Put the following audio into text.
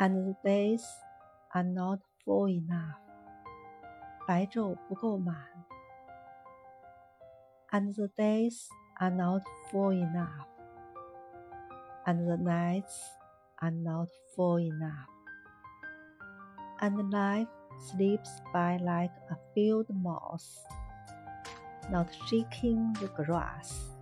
and the days are not full enough. 白昼不够满。And the days are not full enough. And the nights are not full enough. And life slips by like a field mouse, not shaking the grass.